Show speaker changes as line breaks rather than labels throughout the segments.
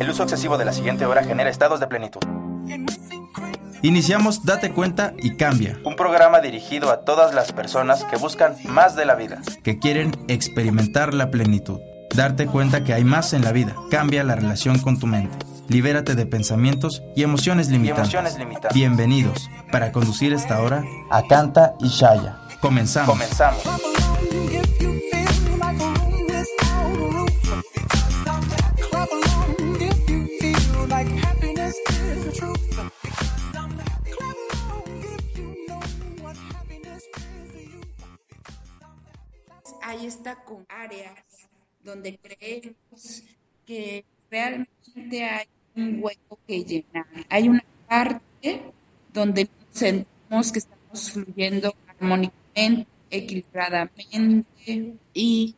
El uso excesivo de la siguiente hora genera estados de plenitud.
Iniciamos Date cuenta y cambia.
Un programa dirigido a todas las personas que buscan más de la vida.
Que quieren experimentar la plenitud. Darte cuenta que hay más en la vida. Cambia la relación con tu mente. Libérate de pensamientos y emociones limitantes. Bienvenidos para conducir esta hora a Canta y Shaya. Comenzamos.
Comenzamos.
Está con áreas donde creemos que realmente hay un hueco que llenar. Hay una parte donde sentimos que estamos fluyendo armónicamente, equilibradamente y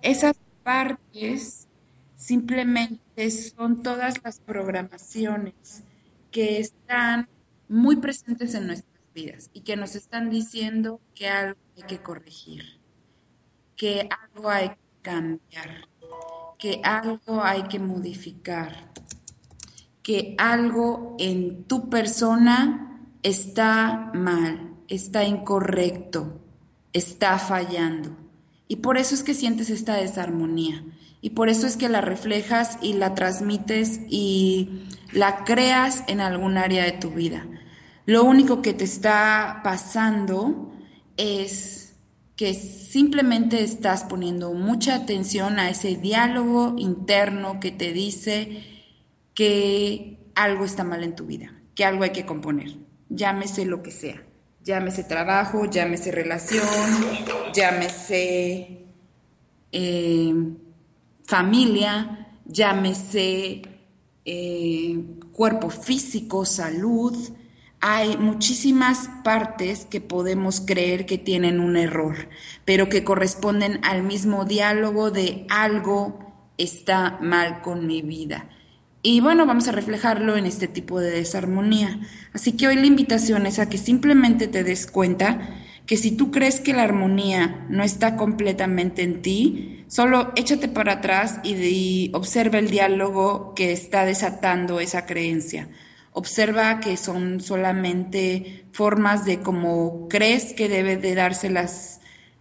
esas partes simplemente son todas las programaciones que están muy presentes en nuestras vidas y que nos están diciendo que algo hay que corregir, que algo hay que cambiar, que algo hay que modificar, que algo en tu persona está mal, está incorrecto, está fallando. Y por eso es que sientes esta desarmonía. Y por eso es que la reflejas y la transmites y la creas en algún área de tu vida. Lo único que te está pasando es que simplemente estás poniendo mucha atención a ese diálogo interno que te dice que algo está mal en tu vida, que algo hay que componer, llámese lo que sea, llámese trabajo, llámese relación, llámese eh, familia, llámese eh, cuerpo físico, salud, hay muchísimas partes que podemos creer que tienen un error, pero que corresponden al mismo diálogo de algo está mal con mi vida. Y bueno, vamos a reflejarlo en este tipo de desarmonía. Así que hoy la invitación es a que simplemente te des cuenta que si tú crees que la armonía no está completamente en ti, solo échate para atrás y, y observa el diálogo que está desatando esa creencia Observa que son solamente formas de cómo crees que debe de darse las,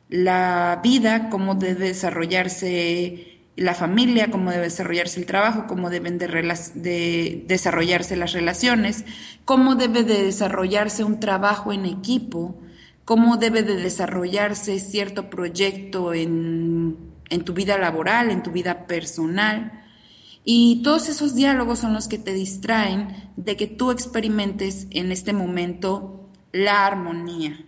la vida, cómo debe desarrollarse la familia, cómo debe desarrollarse el trabajo, cómo deben de, de, desarrollarse las relaciones, cómo debe de desarrollarse un trabajo en equipo, cómo debe de desarrollarse cierto proyecto en, en tu vida laboral, en tu vida personal. Y todos esos diálogos son los que te distraen de que tú experimentes en este momento la armonía.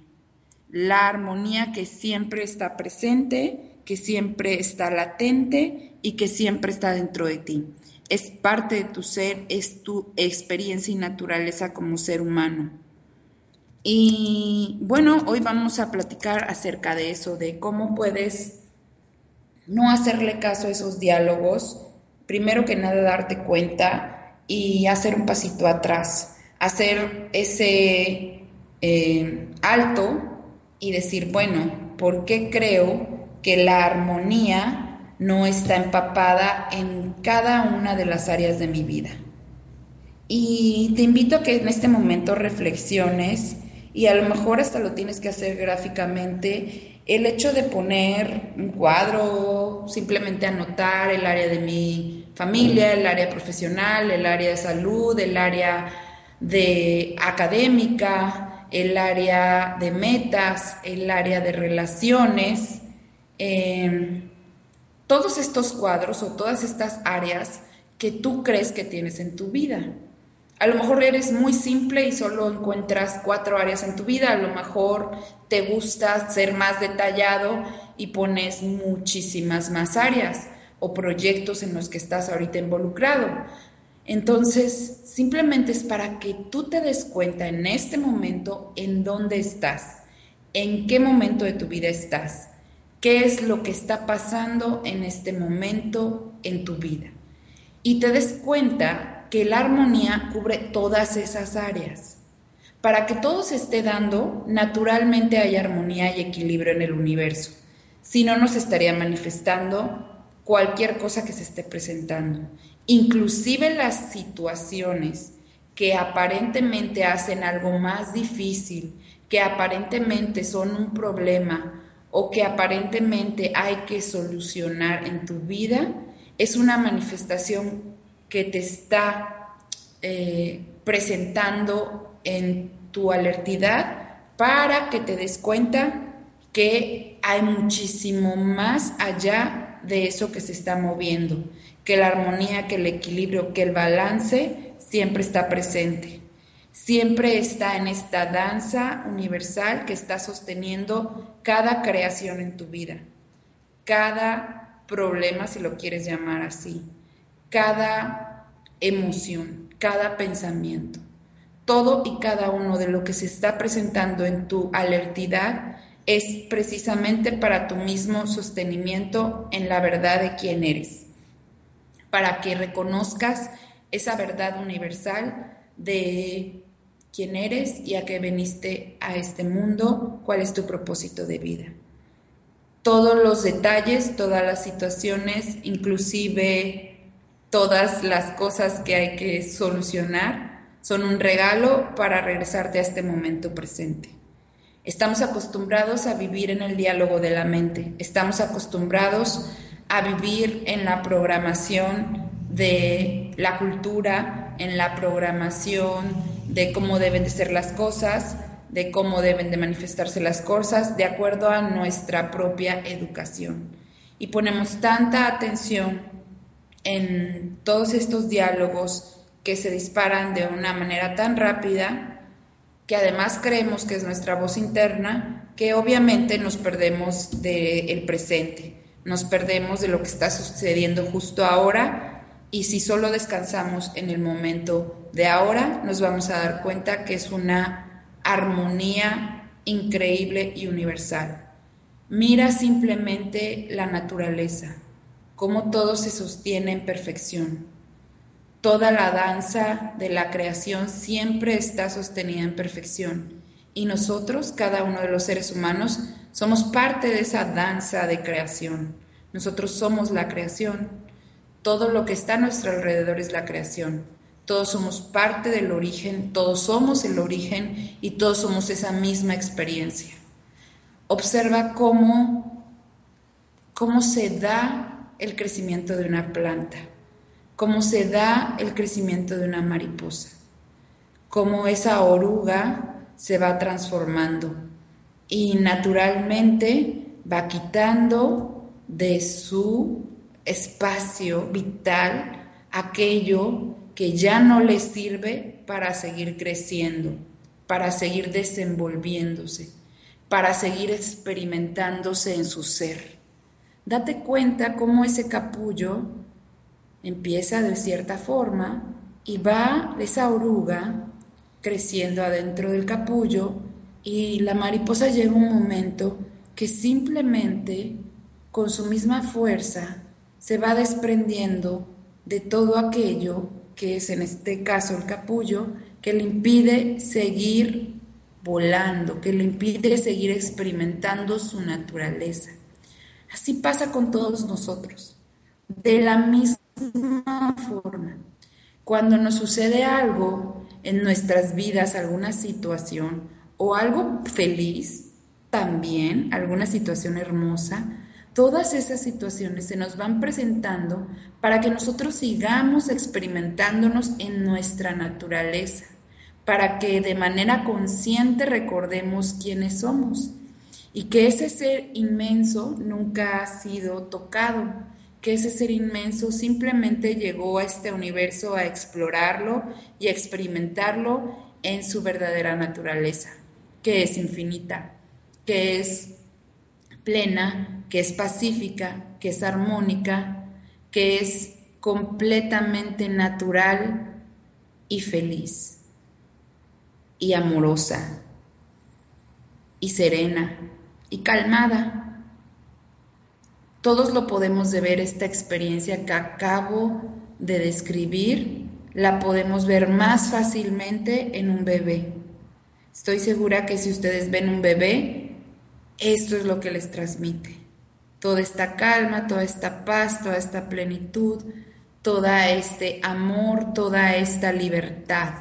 La armonía que siempre está presente, que siempre está latente y que siempre está dentro de ti. Es parte de tu ser, es tu experiencia y naturaleza como ser humano. Y bueno, hoy vamos a platicar acerca de eso, de cómo puedes no hacerle caso a esos diálogos primero que nada darte cuenta y hacer un pasito atrás, hacer ese eh, alto y decir, bueno, ¿por qué creo que la armonía no está empapada en cada una de las áreas de mi vida? Y te invito a que en este momento reflexiones y a lo mejor hasta lo tienes que hacer gráficamente, el hecho de poner un cuadro, simplemente anotar el área de mi familia, el área profesional, el área de salud, el área de académica, el área de metas, el área de relaciones. Em, todos estos cuadros o todas estas áreas que tú crees que tienes en tu vida. A lo mejor eres muy simple y solo encuentras cuatro áreas en tu vida, a lo mejor te gusta ser más detallado y pones muchísimas más áreas o proyectos en los que estás ahorita involucrado. Entonces, simplemente es para que tú te des cuenta en este momento en dónde estás, en qué momento de tu vida estás, qué es lo que está pasando en este momento en tu vida. Y te des cuenta que la armonía cubre todas esas áreas. Para que todo se esté dando, naturalmente hay armonía y equilibrio en el universo. Si no, nos estaría manifestando cualquier cosa que se esté presentando, inclusive las situaciones que aparentemente hacen algo más difícil, que aparentemente son un problema o que aparentemente hay que solucionar en tu vida, es una manifestación que te está eh, presentando en tu alertidad para que te des cuenta que hay muchísimo más allá de eso que se está moviendo, que la armonía, que el equilibrio, que el balance siempre está presente. Siempre está en esta danza universal que está sosteniendo cada creación en tu vida, cada problema, si lo quieres llamar así, cada emoción, cada pensamiento. Todo y cada uno de lo que se está presentando en tu alertidad es precisamente para tu mismo sostenimiento en la verdad de quién eres, para que reconozcas esa verdad universal de quién eres y a qué veniste a este mundo, cuál es tu propósito de vida. Todos los detalles, todas las situaciones, inclusive todas las cosas que hay que solucionar, son un regalo para regresarte a este momento presente. Estamos acostumbrados a vivir en el diálogo de la mente, estamos acostumbrados a vivir en la programación de la cultura, en la programación de cómo deben de ser las cosas, de cómo deben de manifestarse las cosas, de acuerdo a nuestra propia educación. Y ponemos tanta atención en todos estos diálogos que se disparan de una manera tan rápida que además creemos que es nuestra voz interna, que obviamente nos perdemos del presente, nos perdemos de lo que está sucediendo justo ahora y si solo descansamos en el momento de ahora, nos vamos a dar cuenta que es una armonía increíble y universal. Mira simplemente la naturaleza, cómo todo se sostiene en perfección Toda la danza de la creación siempre está sostenida en perfección y nosotros, cada uno de los seres humanos, somos parte de esa danza de creación. Nosotros somos la creación. Todo lo que está a nuestro alrededor es la creación. Todos somos parte del origen, todos somos el origen y todos somos esa misma experiencia. Observa cómo, cómo se da el crecimiento de una planta cómo se da el crecimiento de una mariposa, cómo esa oruga se va transformando y naturalmente va quitando de su espacio vital aquello que ya no le sirve para seguir creciendo, para seguir desenvolviéndose, para seguir experimentándose en su ser. Date cuenta cómo ese capullo Empieza de cierta forma y va esa oruga creciendo adentro del capullo y la mariposa llega un momento que simplemente con su misma fuerza se va desprendiendo de todo aquello que es en este caso el capullo que le impide seguir volando, que le impide seguir experimentando su naturaleza. Así pasa con todos nosotros. De la misma forma. Cuando nos sucede algo en nuestras vidas, alguna situación o algo feliz, también alguna situación hermosa, todas esas situaciones se nos van presentando para que nosotros sigamos experimentándonos en nuestra naturaleza, para que de manera consciente recordemos quiénes somos y que ese ser inmenso nunca ha sido tocado, que ese ser inmenso simplemente llegó a este universo a explorarlo y a experimentarlo en su verdadera naturaleza, que es infinita, que es plena, que es pacífica, que es armónica, que es completamente natural y feliz y amorosa y serena y calmada todos lo podemos de ver, esta experiencia que acabo de describir, la podemos ver más fácilmente en un bebé. Estoy segura que si ustedes ven un bebé, esto es lo que les transmite. toda esta calma, toda esta paz, toda esta plenitud, toda este amor, toda esta libertad.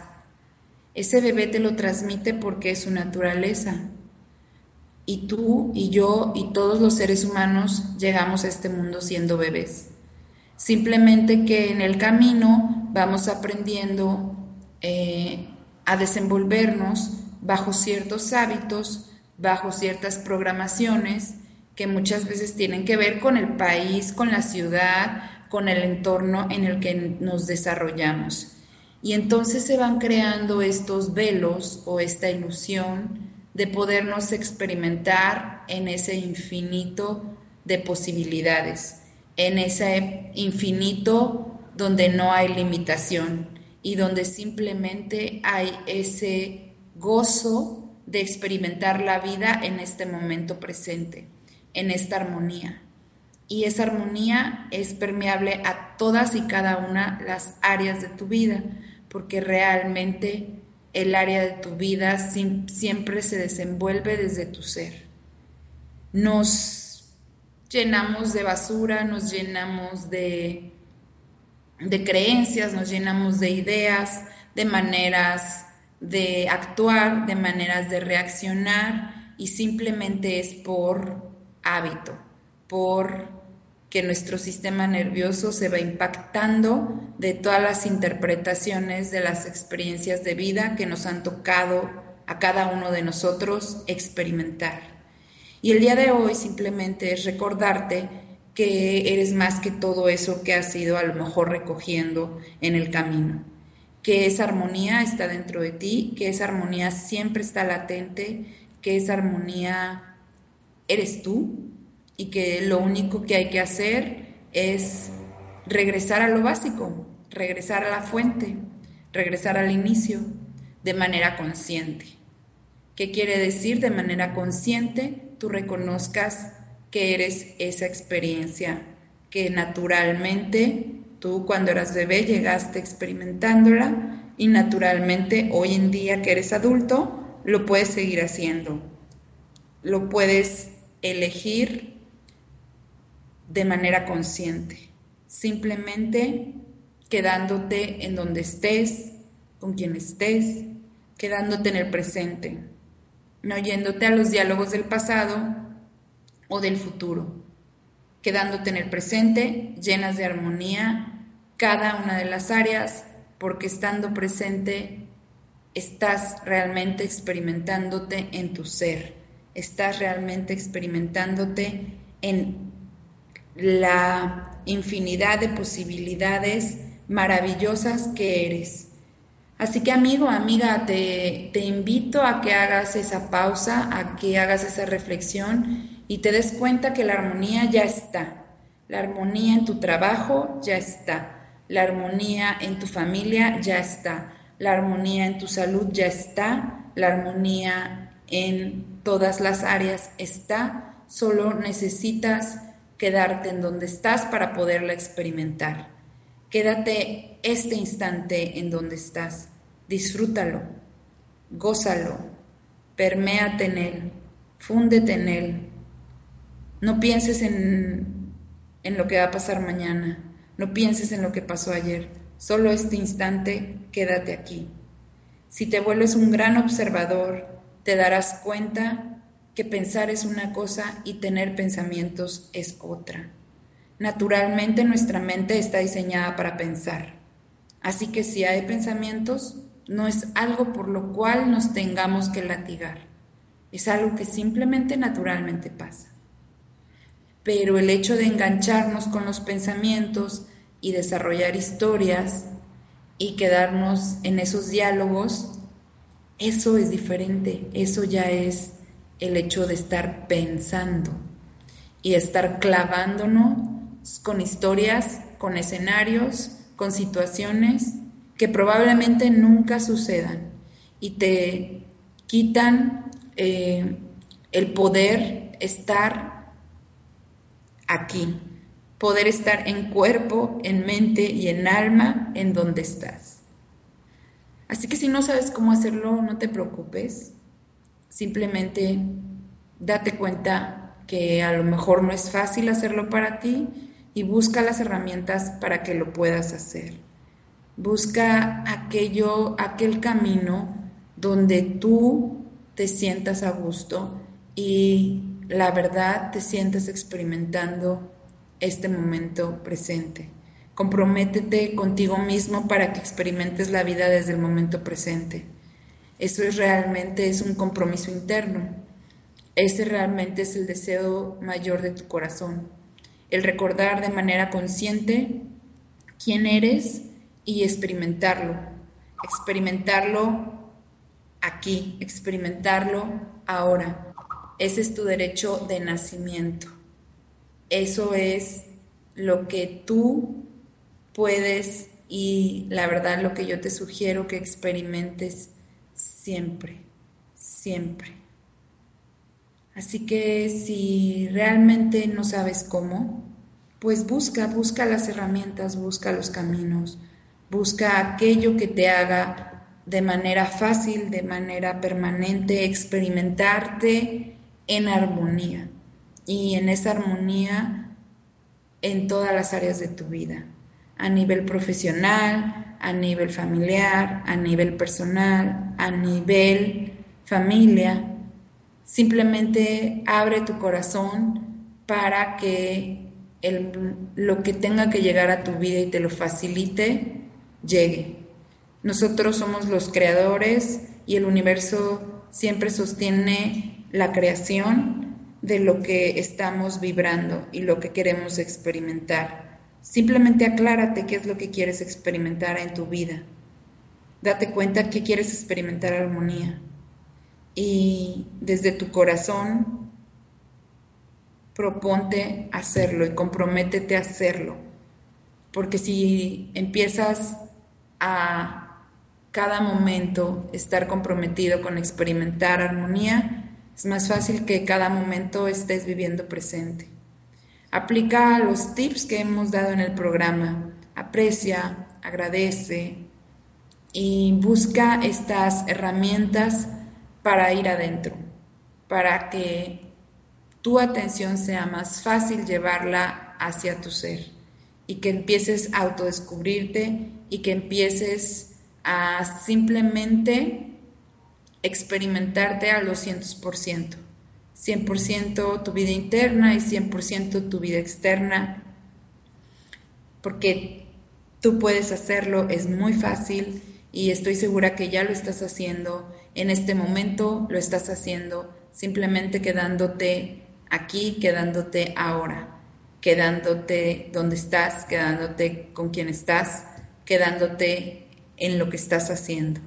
Ese bebé te lo transmite porque es su naturaleza. Y tú y yo y todos los seres humanos llegamos a este mundo siendo bebés. Simplemente que en el camino vamos aprendiendo eh, a desenvolvernos bajo ciertos hábitos, bajo ciertas programaciones que muchas veces tienen que ver con el país, con la ciudad, con el entorno en el que nos desarrollamos. Y entonces se van creando estos velos o esta ilusión de podernos experimentar en ese infinito de posibilidades, en ese infinito donde no hay limitación y donde simplemente hay ese gozo de experimentar la vida en este momento presente, en esta armonía. Y esa armonía es permeable a todas y cada una las áreas de tu vida, porque realmente el área de tu vida siempre se desenvuelve desde tu ser. Nos llenamos de basura, nos llenamos de de creencias, nos llenamos de ideas, de maneras de actuar, de maneras de reaccionar y simplemente es por hábito, por que nuestro sistema nervioso se va impactando de todas las interpretaciones de las experiencias de vida que nos han tocado a cada uno de nosotros experimentar. Y el día de hoy simplemente es recordarte que eres más que todo eso que has ido a lo mejor recogiendo en el camino, que esa armonía está dentro de ti, que esa armonía siempre está latente, que esa armonía eres tú y que lo único que hay que hacer es regresar a lo básico, regresar a la fuente, regresar al inicio de manera consciente. ¿Qué quiere decir de manera consciente? Tú reconozcas que eres esa experiencia que naturalmente tú cuando eras bebé llegaste experimentándola y naturalmente hoy en día que eres adulto lo puedes seguir haciendo. Lo puedes elegir de manera consciente, simplemente quedándote en donde estés, con quien estés, quedándote en el presente, no yéndote a los diálogos del pasado o del futuro, quedándote en el presente, llenas de armonía, cada una de las áreas, porque estando presente estás realmente experimentándote en tu ser, estás realmente experimentándote en la infinidad de posibilidades maravillosas que eres. Así que amigo, amiga, te, te invito a que hagas esa pausa, a que hagas esa reflexión y te des cuenta que la armonía ya está. La armonía en tu trabajo ya está. La armonía en tu familia ya está. La armonía en tu salud ya está. La armonía en todas las áreas está. Solo necesitas quedarte en donde estás para poderla experimentar. Quédate este instante en donde estás. Disfrútalo. Gózalo. Perméate en él. Fúndete en él no pienses en, en lo que va a pasar mañana. No pienses en lo que pasó ayer. Solo este instante, quédate aquí. Si te vuelves un gran observador, te darás cuenta que pensar es una cosa y tener pensamientos es otra. Naturalmente nuestra mente está diseñada para pensar. Así que si hay pensamientos, no es algo por lo cual nos tengamos que latigar. Es algo que simplemente naturalmente pasa pero el hecho de engancharnos con los pensamientos y desarrollar historias y quedarnos en esos diálogos, eso es diferente, eso ya es el hecho de estar pensando y estar clavándonos con historias, con escenarios, con situaciones que probablemente nunca sucedan y te quitan eh, el poder estar aquí, poder estar en cuerpo, en mente y en alma en donde estás. Así que si no sabes cómo hacerlo, no te preocupes, simplemente date cuenta que a lo mejor no es fácil hacerlo para ti y busca las herramientas para que lo puedas hacer. Busca aquello, aquel camino donde tú te sientas a gusto y la verdad te sientas experimentando este momento presente. Comprométete contigo mismo para que experimentes la vida desde el momento presente. Eso es realmente es un compromiso interno. Ese realmente es el deseo mayor de tu corazón. El recordar de manera consciente quién eres y experimentarlo. Experimentarlo aquí, experimentarlo ahora. Ese es tu derecho de nacimiento. Eso es lo que tú puedes y la verdad lo que yo te sugiero que experimentes siempre, siempre. Así que si realmente no sabes cómo, pues busca, busca las herramientas, busca los caminos, busca aquello que te haga de manera fácil, de manera permanente, experimentarte en armonía y en esa armonía en todas las áreas de tu vida, a nivel profesional, a nivel familiar, a nivel personal, a nivel familia. Simplemente abre tu corazón para que lo que tenga que llegar a tu vida y te lo facilite, llegue. Nosotros somos los creadores y el universo siempre sostiene la creación de lo que estamos vibrando y lo que queremos experimentar. Simplemente aclárate qué es lo que quieres experimentar en tu vida. Date cuenta que quieres experimentar armonía. Y desde tu corazón, proponte hacerlo y comprométete a hacerlo. Porque si empiezas a cada momento estar comprometido con experimentar armonía, es más fácil que cada momento estés viviendo presente. Aplica los tips que hemos dado en el programa. Aprecia, agradece y busca estas herramientas para ir adentro, para que tu atención sea más fácil llevarla hacia tu ser y que empieces a autodescubrirte y que empieces a simplemente experimentarte a los 100%. 100% tu vida interna y 100% tu vida externa, porque tú puedes hacerlo, es muy fácil y estoy segura que ya lo estás haciendo, en este momento lo estás haciendo, simplemente quedándote aquí, quedándote ahora, quedándote donde estás, quedándote con quien estás, quedándote en lo que estás haciendo.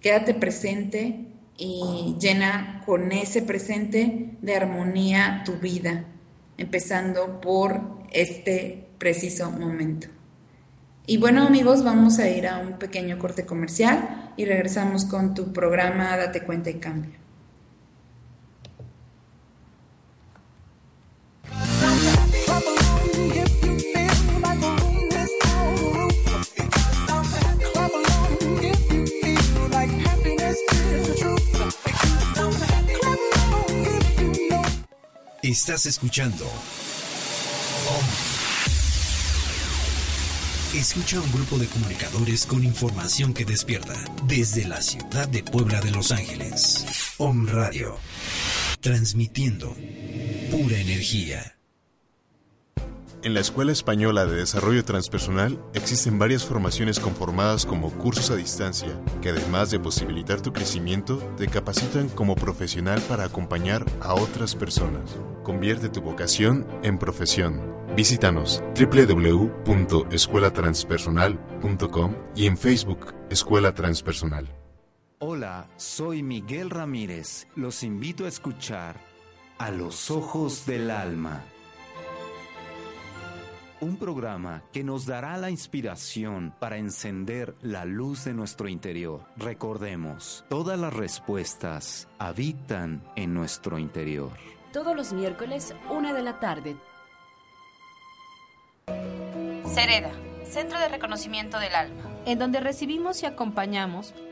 Quédate presente y llena con ese presente de armonía tu vida, empezando por este preciso momento. Y bueno amigos, vamos a ir a un pequeño corte comercial y regresamos con tu programa Date cuenta y cambia.
Estás escuchando. Escucha un grupo de comunicadores con información que despierta desde la ciudad de Puebla de Los Ángeles. Om Radio. Transmitiendo pura energía.
En la Escuela Española de Desarrollo Transpersonal existen varias formaciones conformadas como cursos a distancia, que además de posibilitar tu crecimiento, te capacitan como profesional para acompañar a otras personas. Convierte tu vocación en profesión. Visítanos www.escuelatranspersonal.com y en Facebook Escuela Transpersonal.
Hola, soy Miguel Ramírez. Los invito a escuchar A los Ojos del Alma un programa que nos dará la inspiración para encender la luz de nuestro interior. Recordemos, todas las respuestas habitan en nuestro interior.
Todos los miércoles, una de la tarde.
Cereda, Centro de Reconocimiento del Alma.
En donde recibimos y acompañamos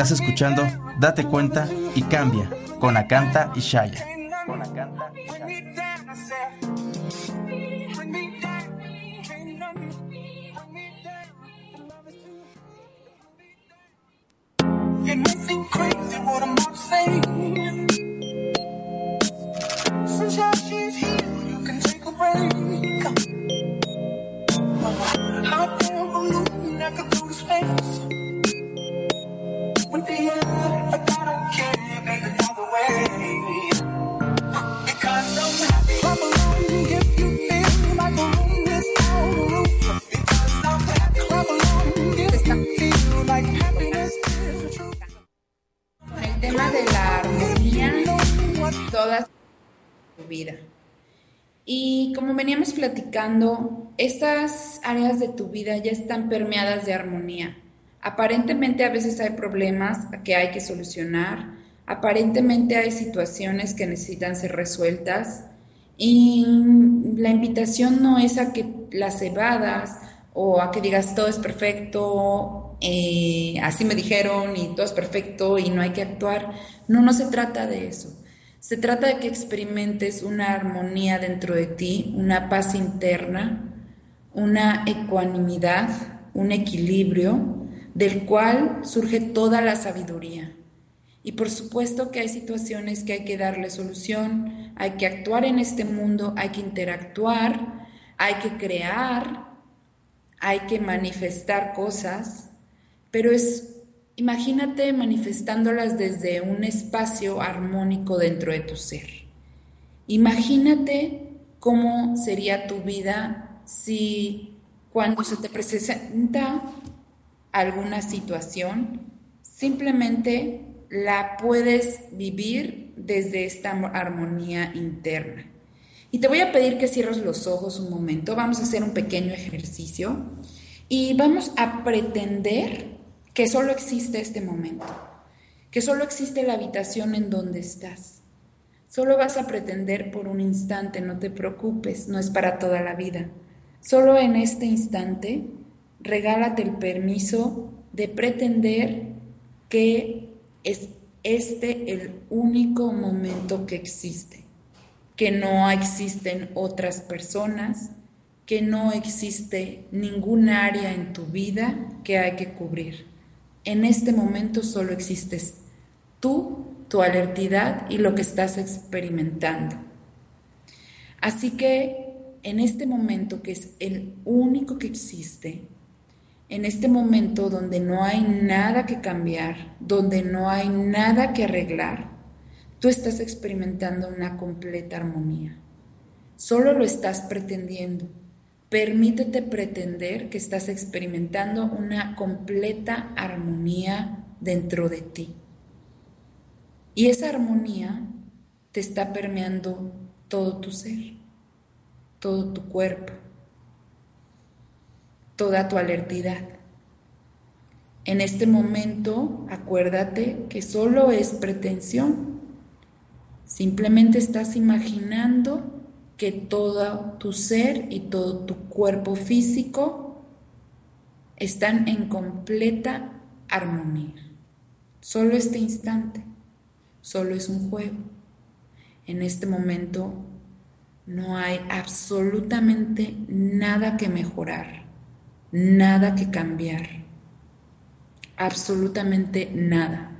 Estás escuchando Date cuenta y cambia con Akanta y Shaya. Y
como veníamos platicando, estas áreas de tu vida ya están permeadas de armonía. Aparentemente a veces hay problemas que hay que solucionar, aparentemente hay situaciones que necesitan ser resueltas y la invitación no es a que las evadas o a que digas todo es perfecto, eh, así me dijeron y todo es perfecto y no hay que actuar. No, no se trata de eso. Se trata de que experimentes una armonía dentro de ti, una paz interna, una ecuanimidad, un equilibrio, del cual surge toda la sabiduría. Y por supuesto que hay situaciones que hay que darle solución, hay que actuar en este mundo, hay que interactuar, hay que crear, hay que manifestar cosas, pero es Imagínate manifestándolas desde un espacio armónico dentro de tu ser. Imagínate cómo sería tu vida si cuando se te presenta alguna situación, simplemente la puedes vivir desde esta armonía interna. Y te voy a pedir que cierres los ojos un momento, vamos a hacer un pequeño ejercicio y vamos a pretender que solo existe este momento, que solo existe la habitación en donde estás. Solo vas a pretender por un instante, no te preocupes, no es para toda la vida. Solo en este instante, regálate el permiso de pretender que es este el único momento que existe, que no existen otras personas, que no existe ningún área en tu vida que hay que cubrir. En este momento solo existes tú, tu alertidad y lo que estás experimentando. Así que en este momento que es el único que existe, en este momento donde no hay nada que cambiar, donde no hay nada que arreglar, tú estás experimentando una completa armonía. Solo lo estás pretendiendo Permítete pretender que estás experimentando una completa armonía dentro de ti. Y esa armonía te está permeando todo tu ser, todo tu cuerpo, toda tu alertidad. En este momento, acuérdate que solo es pretensión. Simplemente estás imaginando que todo tu ser y todo tu cuerpo físico están en completa armonía. Solo este instante, solo es un juego. En este momento no hay absolutamente nada que mejorar, nada que cambiar, absolutamente nada.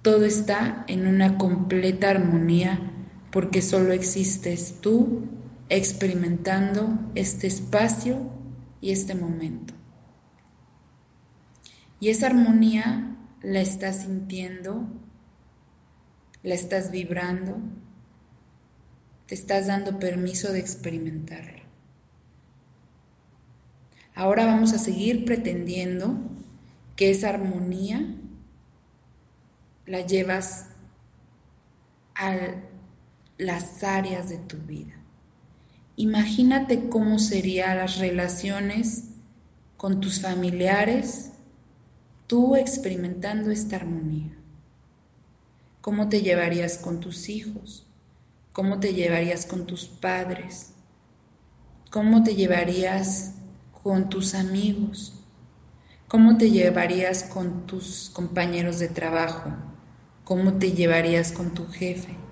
Todo está en una completa armonía porque solo existes tú experimentando este espacio y este momento. Y esa armonía la estás sintiendo, la estás vibrando, te estás dando permiso de experimentarla. Ahora vamos a seguir pretendiendo que esa armonía la llevas a las áreas de tu vida. Imagínate cómo serían las relaciones con tus familiares, tú experimentando esta armonía. ¿Cómo te llevarías con tus hijos? ¿Cómo te llevarías con tus padres? ¿Cómo te llevarías con tus amigos? ¿Cómo te llevarías con tus compañeros de trabajo? ¿Cómo te llevarías con tu jefe?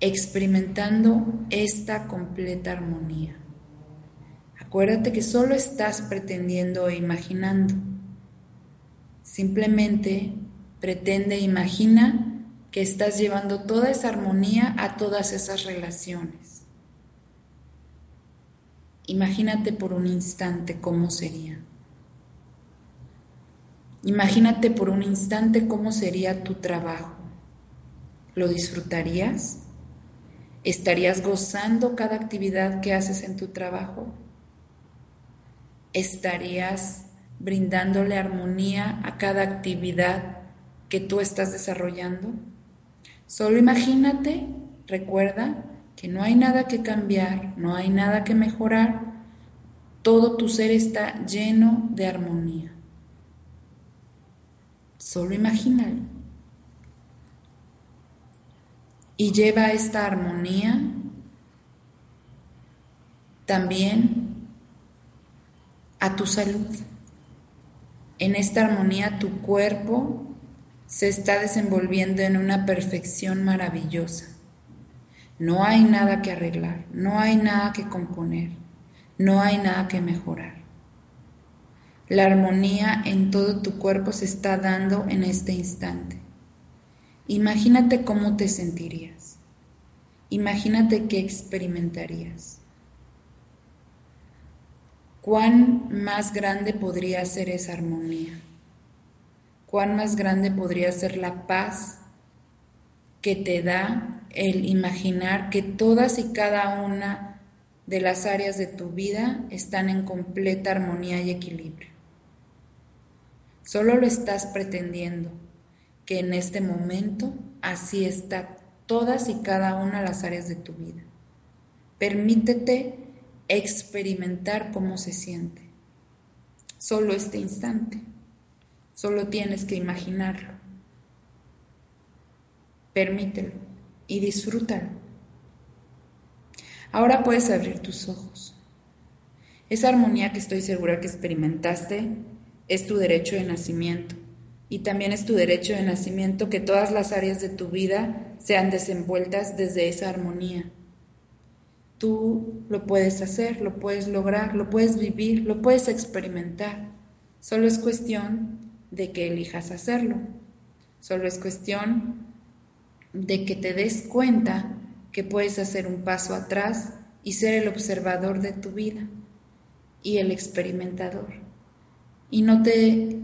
Experimentando esta completa armonía. Acuérdate que solo estás pretendiendo e imaginando. Simplemente pretende e imagina que estás llevando toda esa armonía a todas esas relaciones. Imagínate por un instante cómo sería. Imagínate por un instante cómo sería tu trabajo. ¿Lo disfrutarías? ¿Estarías gozando cada actividad que haces en tu trabajo? ¿Estarías brindándole armonía a cada actividad que tú estás desarrollando? Solo imagínate, recuerda que no hay nada que cambiar, no hay nada que mejorar, todo tu ser está lleno de armonía. Solo imagínalo. Y lleva esta armonía también a tu salud. En esta armonía tu cuerpo se está desenvolviendo en una perfección maravillosa. No hay nada que arreglar, no hay nada que componer, no hay nada que mejorar. La armonía en todo tu cuerpo se está dando en este instante. Imagínate cómo te sentirías. Imagínate qué experimentarías. ¿Cuán más grande podría ser esa armonía? ¿Cuán más grande podría ser la paz que te da el imaginar que todas y cada una de las áreas de tu vida están en completa armonía y equilibrio? Solo lo estás pretendiendo, que en este momento así está todas y cada una las áreas de tu vida. Permítete experimentar cómo se siente. Solo este instante. Solo tienes que imaginarlo. Permítelo y disfrútalo. Ahora puedes abrir tus ojos. Esa armonía que estoy segura que experimentaste es tu derecho de nacimiento y también es tu derecho de nacimiento que todas las áreas de tu vida sean desenvueltas desde esa armonía. Tú lo puedes hacer, lo puedes lograr, lo puedes vivir, lo puedes experimentar. Solo es cuestión de que elijas hacerlo. Solo es cuestión de que te des cuenta que puedes hacer un paso atrás y ser el observador de tu vida y el experimentador y no te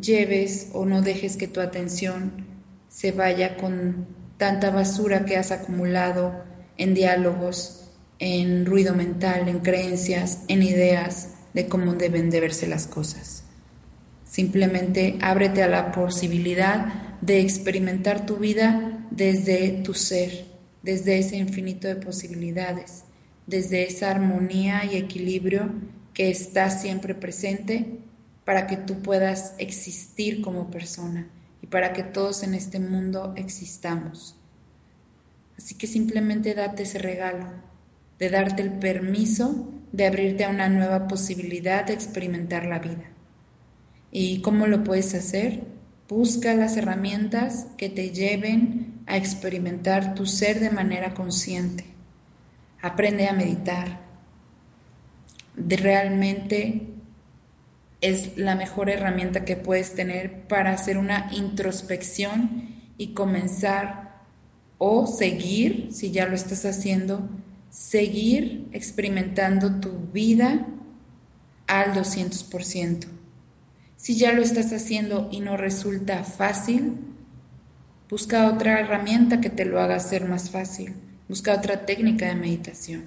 lleves o no dejes que tu atención se vaya con tanta basura que has acumulado en diálogos, en ruido mental, en creencias, en ideas de cómo deben de verse las cosas. Simplemente ábrete a la posibilidad de experimentar tu vida desde tu ser, desde ese infinito de posibilidades, desde esa armonía y equilibrio que está siempre presente para que tú puedas existir como persona y para que todos en este mundo existamos. Así que simplemente date ese regalo de darte el permiso de abrirte a una nueva posibilidad de experimentar la vida. ¿Y cómo lo puedes hacer? Busca las herramientas que te lleven a experimentar tu ser de manera consciente. Aprende a meditar. De realmente es la mejor herramienta que puedes tener para hacer una introspección y comenzar o seguir, si ya lo estás haciendo, seguir experimentando tu vida al 200%. Si ya lo estás haciendo y no resulta fácil, busca otra herramienta que te lo haga ser más fácil. Busca otra técnica de meditación.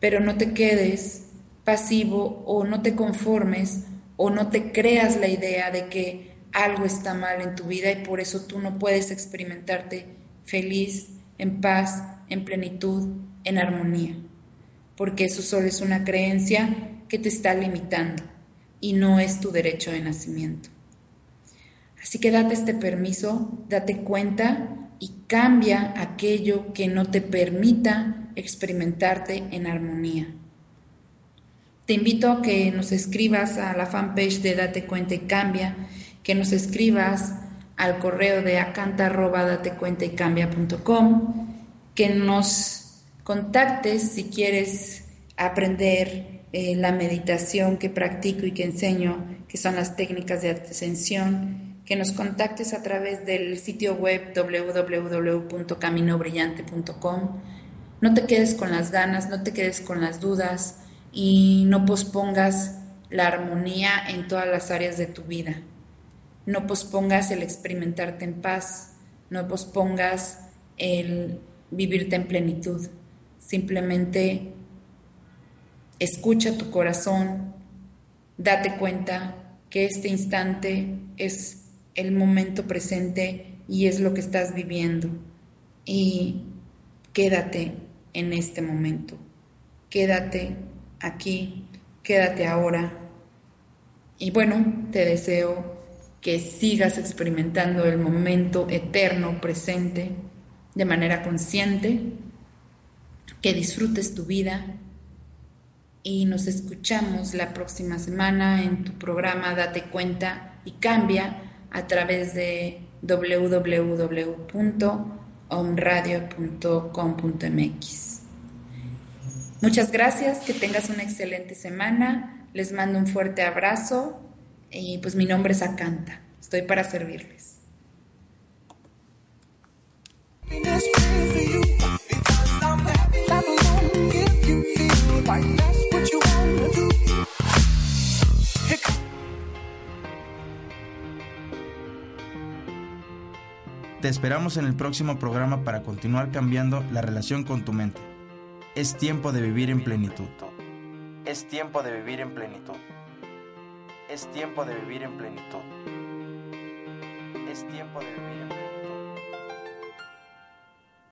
Pero no te quedes pasivo o no te conformes o no te creas la idea de que algo está mal en tu vida y por eso tú no puedes experimentarte feliz, en paz, en plenitud, en armonía. Porque eso solo es una creencia que te está limitando y no es tu derecho de nacimiento. Así que date este permiso, date cuenta y cambia aquello que no te permita experimentarte en armonía. Te invito a que nos escribas a la fanpage de Date Cuenta y Cambia, que nos escribas al correo de acanta.datecuentaycambia.com, que nos contactes si quieres aprender eh, la meditación que practico y que enseño, que son las técnicas de ascensión, que nos contactes a través del sitio web www.caminobrillante.com. No te quedes con las ganas, no te quedes con las dudas y no pospongas la armonía en todas las áreas de tu vida. No pospongas el experimentarte en paz, no pospongas el vivirte en plenitud. Simplemente Escucha tu corazón, date cuenta que este instante es el momento presente y es lo que estás viviendo. Y quédate en este momento, quédate aquí, quédate ahora. Y bueno, te deseo que sigas experimentando el momento eterno presente de manera consciente, que disfrutes tu vida y nos escuchamos la próxima semana en tu programa Date cuenta y cambia a través de www.omradio.com.mx. Muchas gracias, que tengas una excelente semana, les mando un fuerte abrazo y pues mi nombre es Acanta, estoy para servirles.
Te esperamos en el próximo programa para continuar cambiando la relación con tu mente. Es tiempo de vivir en plenitud.
Es tiempo de vivir en plenitud. Es tiempo de vivir en plenitud. Es tiempo de vivir.